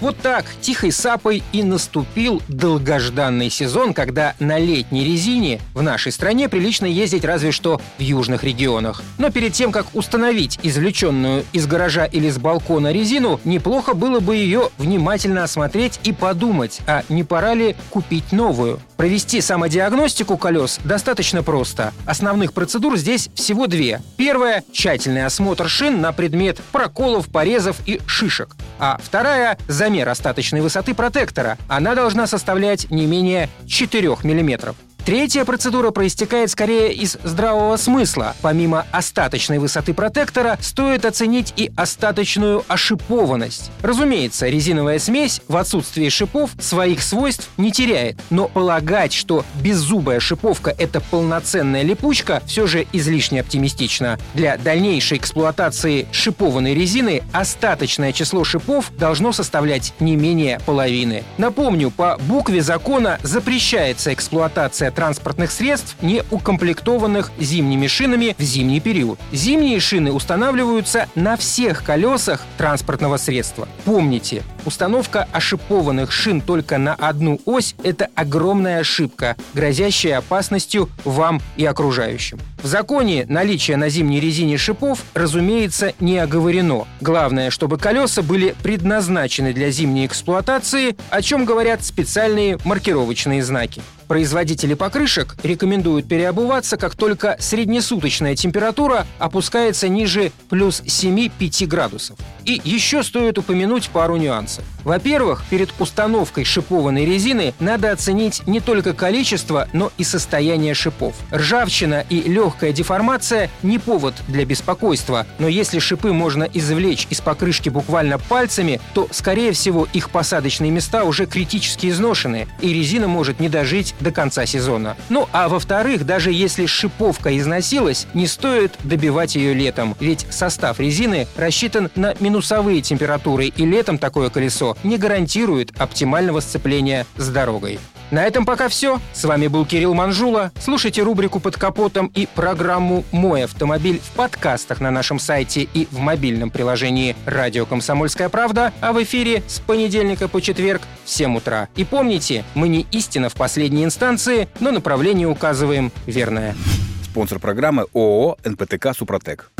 Вот так, тихой сапой и наступил долгожданный сезон, когда на летней резине в нашей стране прилично ездить разве что в южных регионах. Но перед тем, как установить извлеченную из гаража или с балкона резину, неплохо было бы ее внимательно осмотреть и подумать, а не пора ли купить новую. Провести самодиагностику колес достаточно просто. Основных процедур здесь всего две. Первая – тщательный осмотр шин на предмет проколов, порезов и шишек. А вторая – замер остаточной высоты протектора. Она должна составлять не менее 4 мм. Третья процедура проистекает скорее из здравого смысла. Помимо остаточной высоты протектора, стоит оценить и остаточную ошипованность. Разумеется, резиновая смесь в отсутствии шипов своих свойств не теряет, но полагать, что беззубая шиповка — это полноценная липучка, все же излишне оптимистично. Для дальнейшей эксплуатации шипованной резины остаточное число шипов должно составлять не менее половины. Напомню, по букве закона запрещается эксплуатация транспортных средств, не укомплектованных зимними шинами в зимний период. Зимние шины устанавливаются на всех колесах транспортного средства. Помните, установка ошипованных шин только на одну ось – это огромная ошибка, грозящая опасностью вам и окружающим. В законе наличие на зимней резине шипов, разумеется, не оговорено. Главное, чтобы колеса были предназначены для зимней эксплуатации, о чем говорят специальные маркировочные знаки. Производители покрышек рекомендуют переобуваться, как только среднесуточная температура опускается ниже плюс 7-5 градусов. И еще стоит упомянуть пару нюансов. Во-первых, перед установкой шипованной резины надо оценить не только количество, но и состояние шипов. Ржавчина и легкая деформация не повод для беспокойства, но если шипы можно извлечь из покрышки буквально пальцами, то, скорее всего, их посадочные места уже критически изношены, и резина может не дожить до конца сезона. Ну а во-вторых, даже если шиповка износилась, не стоит добивать ее летом, ведь состав резины рассчитан на минусовые температуры, и летом такое колесо не гарантирует оптимального сцепления с дорогой. На этом пока все. С вами был Кирилл Манжула. Слушайте рубрику «Под капотом» и программу «Мой автомобиль» в подкастах на нашем сайте и в мобильном приложении «Радио Комсомольская правда», а в эфире с понедельника по четверг в 7 утра. И помните, мы не истина в последней инстанции, но направление указываем верное. Спонсор программы ООО «НПТК Супротек».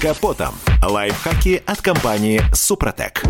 Капотом. Лайфхаки от компании «Супротек».